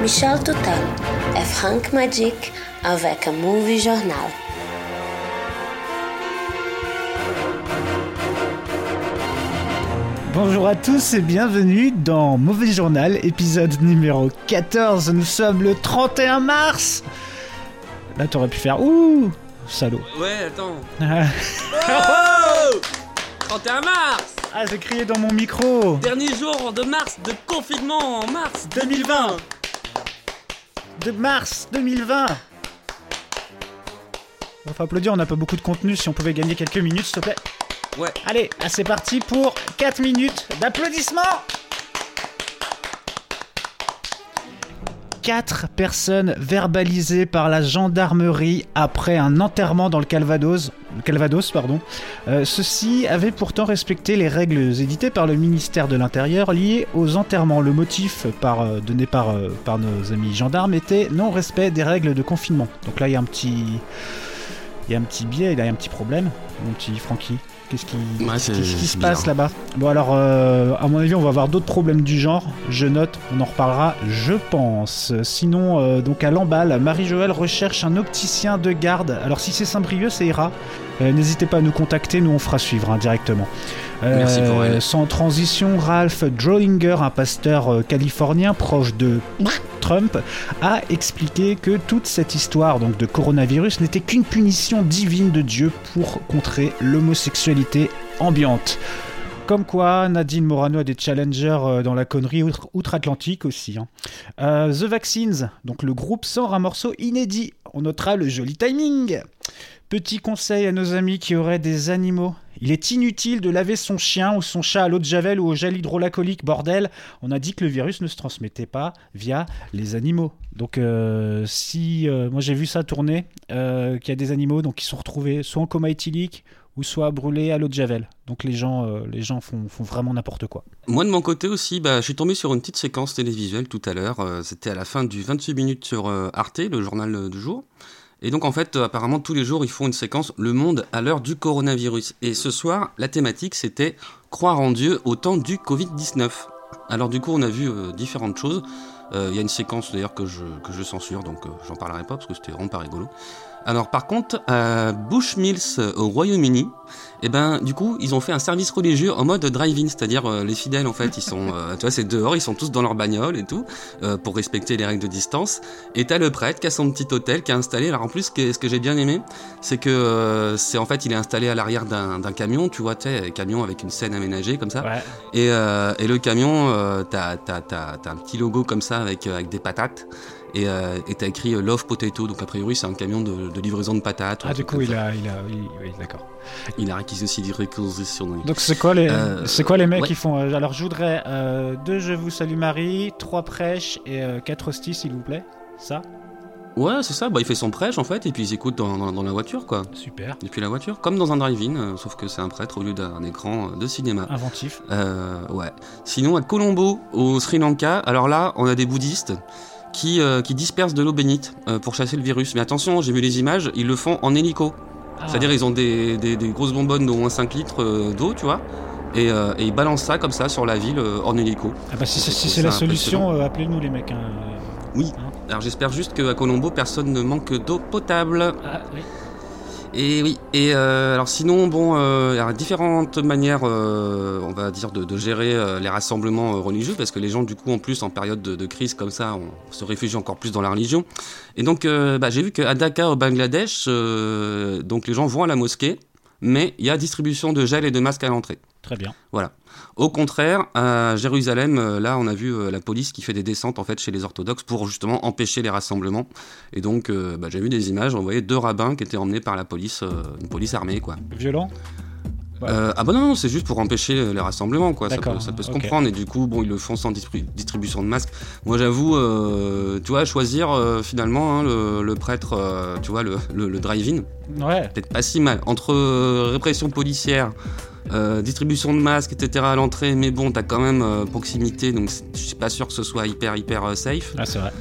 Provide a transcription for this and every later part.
Michel Total et Frank Magic avec un movie journal. Bonjour à tous et bienvenue dans Mauvais Journal, épisode numéro 14. Nous sommes le 31 mars. Là, t'aurais pu faire ouh, salaud. Ouais, attends. Ah, Oh 31 mars j'ai crié dans mon micro. Dernier jour de mars, de confinement en mars 2020. De mars 2020. On faut applaudir, on n'a pas beaucoup de contenu. Si on pouvait gagner quelques minutes, s'il te plaît. Ouais. Allez, c'est parti pour 4 minutes d'applaudissements. 4 personnes verbalisées par la gendarmerie après un enterrement dans le Calvados. Calvados pardon. Euh, Ceux-ci avaient pourtant respecté les règles éditées par le ministère de l'Intérieur liées aux enterrements. Le motif euh, donné par, euh, par nos amis gendarmes était non-respect des règles de confinement. Donc là, il y a un petit... Il y a un petit biais, il y a un petit problème, mon petit Francky. Qu'est-ce qui, Ouais, qu'est-ce c'est- qui- qu'est-ce qui se passe là-bas Bon alors, euh, à mon avis, on va avoir d'autres problèmes du genre. Je note, on en reparlera, je pense. Sinon, euh, donc à Lamballe, Marie-Joëlle recherche un opticien de garde. Alors si c'est Saint-Brieuc, ça ira. Euh, N'hésitez pas à nous contacter, nous on fera suivre hein, directement. Euh, Merci pour elle. Sans transition, Ralph Drollinger, un pasteur euh, californien proche de Trump, a expliqué que toute cette histoire donc de coronavirus n'était qu'une punition divine de Dieu pour contrer l'homosexualité ambiante. Comme quoi, Nadine Morano a des challengers euh, dans la connerie outre- outre-Atlantique aussi. hein. Euh, The Vaccines, donc le groupe sort un morceau inédit. On notera le joli timing. Petit conseil à nos amis qui auraient des animaux. Il est inutile de laver son chien ou son chat à l'eau de javel ou au gel hydroalcoolique, bordel. On a dit que le virus ne se transmettait pas via les animaux. Donc euh, si euh, moi j'ai vu ça tourner, euh, qu'il y a des animaux donc qui sont retrouvés soit en coma éthylique ou soit brûlés à l'eau de javel. Donc les gens, les gens font, vraiment n'importe quoi. Moi de mon côté aussi, bah, je suis tombé sur une petite séquence télévisuelle tout à l'heure. C'était à la fin du 28 minutes sur Arte, le journal du jour. Et donc en fait, euh, apparemment tous les jours, ils font une séquence Le monde à l'heure du coronavirus. Et ce soir, la thématique c'était Croire en Dieu au temps du Covid-19. Alors du coup, on a vu euh, différentes choses. Euh, Il y a une séquence d'ailleurs que je, censure, donc j'en parlerai pas parce que c'était vraiment pas rigolo. Alors par contre, à Bushmills au Royaume-Uni, et ben du coup ils ont fait un service religieux en mode drive-in, c'est-à-dire euh, les fidèles en fait ils sont, euh, tu vois c'est dehors, ils sont tous dans leur bagnole et tout euh, pour respecter les règles de distance. Et t'as le prêtre qui a son petit hôtel qui a installé. Alors en plus ce que, ce que j'ai bien aimé, c'est que euh, c'est en fait il est installé à l'arrière d'un d'un camion, tu vois, tu camion avec une scène aménagée comme ça. Ouais. Et, euh, et le camion, euh, t'as t'as- t'as- t'as un petit logo comme ça avec, avec des patates. Et euh, et t'as écrit euh, Love Potato, donc a priori c'est un camion de, de livraison de patates. Ah du coup il a, il a, oui, oui, d'accord. Il a acquis aussi des réquisitions. Donc c'est quoi les, Euh, c'est quoi les mecs ouais. qui font Alors je voudrais euh, deux Je vous salue Marie, trois prêches et quatre hosties s'il vous plaît. Ça, Ouais, c'est ça, bah, il fait son prêche en fait, et puis il écoute dans, dans, dans la voiture quoi. super, Depuis la voiture, comme dans un drive-in, euh, sauf que c'est un prêtre au lieu d'un écran de cinéma. inventif. Euh, ouais. Sinon, à Colombo, au Sri Lanka, alors là, on a des bouddhistes qui, euh, qui dispersent de l'eau bénite euh, pour chasser le virus. Mais attention, j'ai vu les images, ils le font en hélico. Ah. C'est-à-dire, ils ont des, des, des grosses bonbonnes d'au moins 5 litres euh, d'eau, tu vois, et, euh, et ils balancent ça comme ça sur la ville en hélico. Ah bah si, c'est- si la solution, appelez-nous les mecs. hein. Oui. Alors j'espère juste qu'à Colombo, personne ne manque d'eau potable. Ah, oui. Et oui, et euh, alors sinon, bon, euh, il y a différentes manières, euh, on va dire, de, gérer euh, les rassemblements religieux, parce que les gens, du coup, en plus, en période de, crise comme ça, on se réfugie encore plus dans la religion. Et donc, bah, j'ai vu qu'à Dakar, au Bangladesh, donc les gens vont à la mosquée, mais il y a distribution de gel et de masques à l'entrée. Très bien. Voilà. Au contraire, à Jérusalem, euh, là, on a vu euh, la police qui fait des descentes en fait chez les orthodoxes pour justement empêcher les rassemblements. Et donc, euh, bah, j'ai vu des images, on voyait deux rabbins qui étaient emmenés par la police, euh, une police armée, quoi. Violent? Euh, ah bah non, non, c'est juste pour empêcher les rassemblements, quoi. Ça D'accord, peut, ça peut se comprendre. Et du coup, bon, ils le font sans distribu- distribution de masques. Moi, j'avoue, euh, tu vois, choisir euh, finalement hein, le, le prêtre, tu vois, le, le- le drive-in, Ouais. peut-être pas si mal. Entre répression policière, euh, distribution de masques, etc. à l'entrée, mais bon, t'as quand même euh, proximité, donc je suis pas sûr que ce soit hyper, hyper euh, safe. Ah, c'est vrai.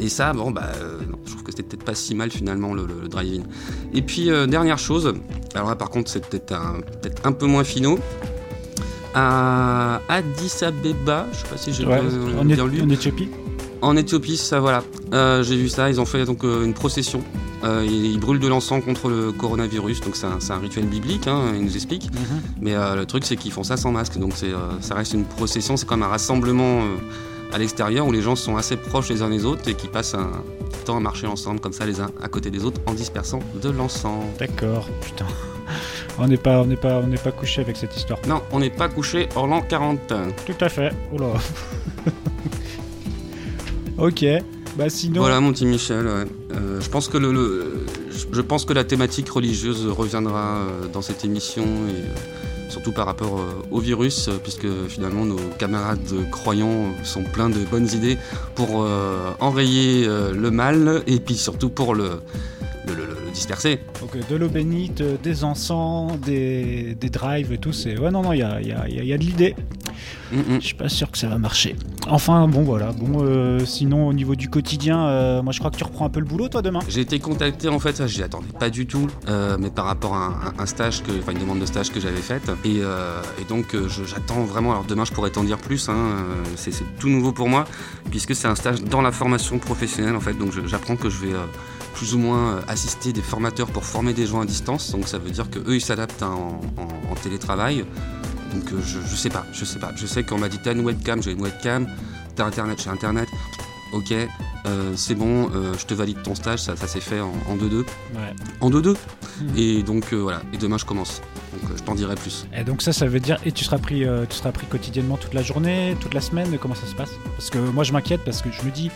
Et ça, bon, bah, non, je trouve que c'était peut-être pas si mal finalement le, le- le drive-in. Et puis, dernière chose, alors là par contre, c'est peut-être un, peut un peu moins finaux. À Addis Abeba, je sais pas si j'ai Ouais. bien, En, lu. Éthiopie? En Éthiopie, ça voilà. J'ai vu ça, ils ont fait donc une procession. Euh, ils, ils brûlent de l'encens contre le coronavirus, donc c'est un, rituel biblique, hein, ils nous expliquent. Mais euh, le truc, c'est qu'ils font ça sans masque, donc euh, ça reste une procession, c'est comme un rassemblement euh, à l'extérieur où les gens sont assez proches les uns des autres et qui passent un temps à marcher ensemble comme ça les uns à côté des autres en dispersant de l'encens. D'accord, putain. On n'est pas, on n'est pas, on n'est pas couché avec cette histoire. Non, on n'est pas couché hors l'an 40. Tout à fait. Oula. ok. Bah sinon. Voilà mon petit Michel. ouais. Euh, je pense que le, le- je pense que la thématique religieuse reviendra euh, dans cette émission et euh, surtout par rapport au virus, puisque finalement nos camarades croyants sont pleins de bonnes idées pour euh, enrayer le mal et puis surtout pour le, le, le- le disperser. Donc, de l'eau bénite, des encens, des, des drives et tout. C'est ouais non non, il y a, il y a- y a de l'idée. Mm, mm. Je suis pas sûr que ça va marcher. Enfin bon voilà. Bon euh, sinon au niveau du quotidien, euh, moi je crois que tu reprends un peu le boulot toi demain. J'ai été contacté en fait, j'y attendais pas du tout, euh, mais par rapport à un, un stage, que, enfin une demande de stage que j'avais faite. Et, et donc j'attends vraiment, alors demain je pourrais t'en dire plus, hein, c'est tout nouveau pour moi, puisque c'est un stage dans la formation professionnelle en fait, donc j'apprends que je vais plus ou moins assister des formateurs pour former des gens à distance, donc ça veut dire que eux ils s'adaptent hein, en, en- en télétravail. Donc euh, je, je sais pas, je sais pas. Je sais qu'on m'a dit t'as une webcam, j'ai une webcam, t'as internet, j'ai internet. Ok, euh, c'est bon, euh, je te valide ton stage, ça, ça s'est fait en en 2-2. Ouais. En 2-2 Mhm. Et donc euh, voilà, et demain je commence. Donc je t'en dirai plus. Et donc ça, ça veut dire et tu seras pris, tu seras pris quotidiennement toute la journée, toute la semaine? Comment ça se passe? Parce que moi je m'inquiète parce que je me dis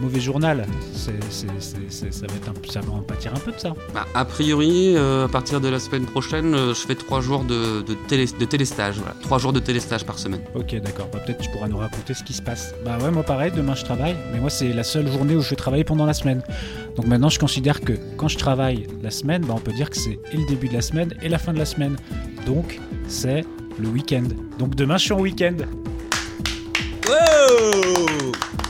mauvais journal, ça va être un, ça va en pâtir un peu de ça. Bah, a priori, euh, à partir de la semaine prochaine, euh, je fais 3 jours de, de, télé, de téléstage. Voilà. 3 jours de téléstage par semaine. Ok, d'accord. Bah, peut-être tu pourras nous raconter ce qui se passe. Bah ouais, moi pareil, demain je travaille, mais moi c'est la seule journée où je vais travailler pendant la semaine. Donc maintenant je considère que quand je travaille la semaine, bah, on peut dire que c'est et le début de la semaine et la fin de la semaine. Donc c'est le week-end. Donc demain je suis en week-end. Donc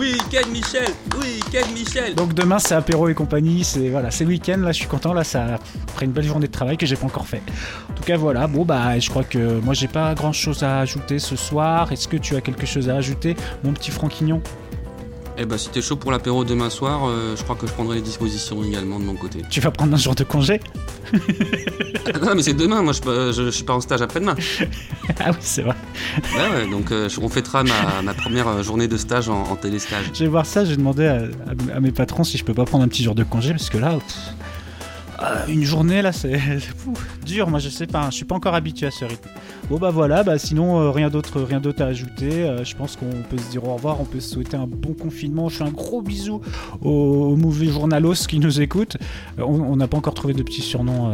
week-end Michel. Week-end Michel. Donc demain c'est apéro et compagnie, c'est voilà, c'est le week-end, là je suis content, là ça après une belle journée de travail que j'ai pas encore fait. En tout cas voilà, bon bah je crois que moi j'ai pas grand chose à ajouter ce soir. Est-ce que tu as quelque chose à ajouter, mon petit Franquignon? Eh bah si t'es chaud pour l'apéro demain soir, euh, je crois que je prendrai les dispositions également de mon côté. Tu vas prendre un jour de congé? Non mais c'est demain, moi je, je, je suis pas en stage après-demain. Ah oui c'est vrai. Ouais, ouais, donc euh, on fêtera ma, ma première euh, journée de stage en, en téléstage. Je vais voir ça, j'ai demandé à, à- à mes patrons si je peux pas prendre un petit jour de congé parce que là, pff, euh, une journée là, c'est dur. Moi, je sais pas, je suis pas encore habitué à ce rythme. Bon bah voilà, bah sinon euh, rien d'autre, rien d'autre à ajouter. Euh, je pense qu'on peut se dire au revoir, on peut se souhaiter un bon confinement. Je fais un gros bisou aux, aux mauvais journalos qui nous écoutent. Euh, on n'a pas encore trouvé de petits surnoms.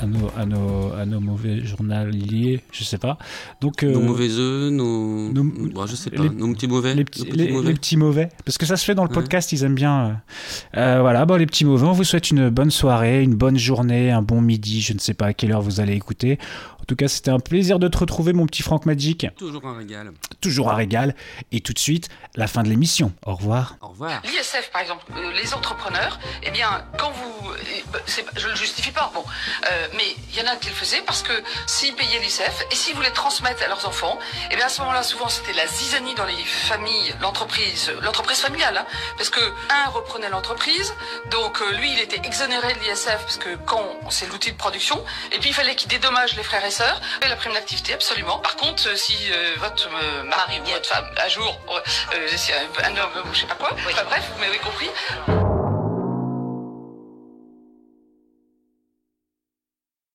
À nos, à, nos, à nos mauvais journaliers, je sais pas. Donc, Nos euh, mauvais œufs, nos... nos- Bon, je sais pas, les- nos petits mauvais. les nos petits, petits les- mauvais. les petits mauvais. Parce que ça se fait dans le Ouais. podcast, ils aiment bien. euh, euh, voilà, bon, les petits mauvais, on vous souhaite une bonne soirée, une bonne journée, un bon midi. Je ne sais pas à quelle heure vous allez écouter. En tout cas, c'était un plaisir de te retrouver, mon petit Franck Magic. Toujours un régal. Toujours un régal. Et tout de suite, la fin de l'émission. Au revoir. Au revoir. L'ISF, par exemple, euh, les entrepreneurs, eh bien, quand vous... euh, pas- je ne le justifie pas, bon. Euh, mais il y en a qui le faisaient parce que s'ils payaient l'ISF et s'ils voulaient transmettre à leurs enfants, eh bien, à ce moment-là, souvent, c'était la zizanie dans les familles, l'entreprise, l'entreprise familiale, hein, parce que un reprenait l'entreprise, donc euh, lui, il était exonéré de l'ISF parce que quand c'est l'outil de production, et puis il fallait qu'il dédommage les frères et sœurs, et la prime d'activité, absolument. Par contre, euh, si euh, votre euh, mari ou votre femme, à jour, un homme ou je sais pas quoi, enfin bref, vous m'avez compris,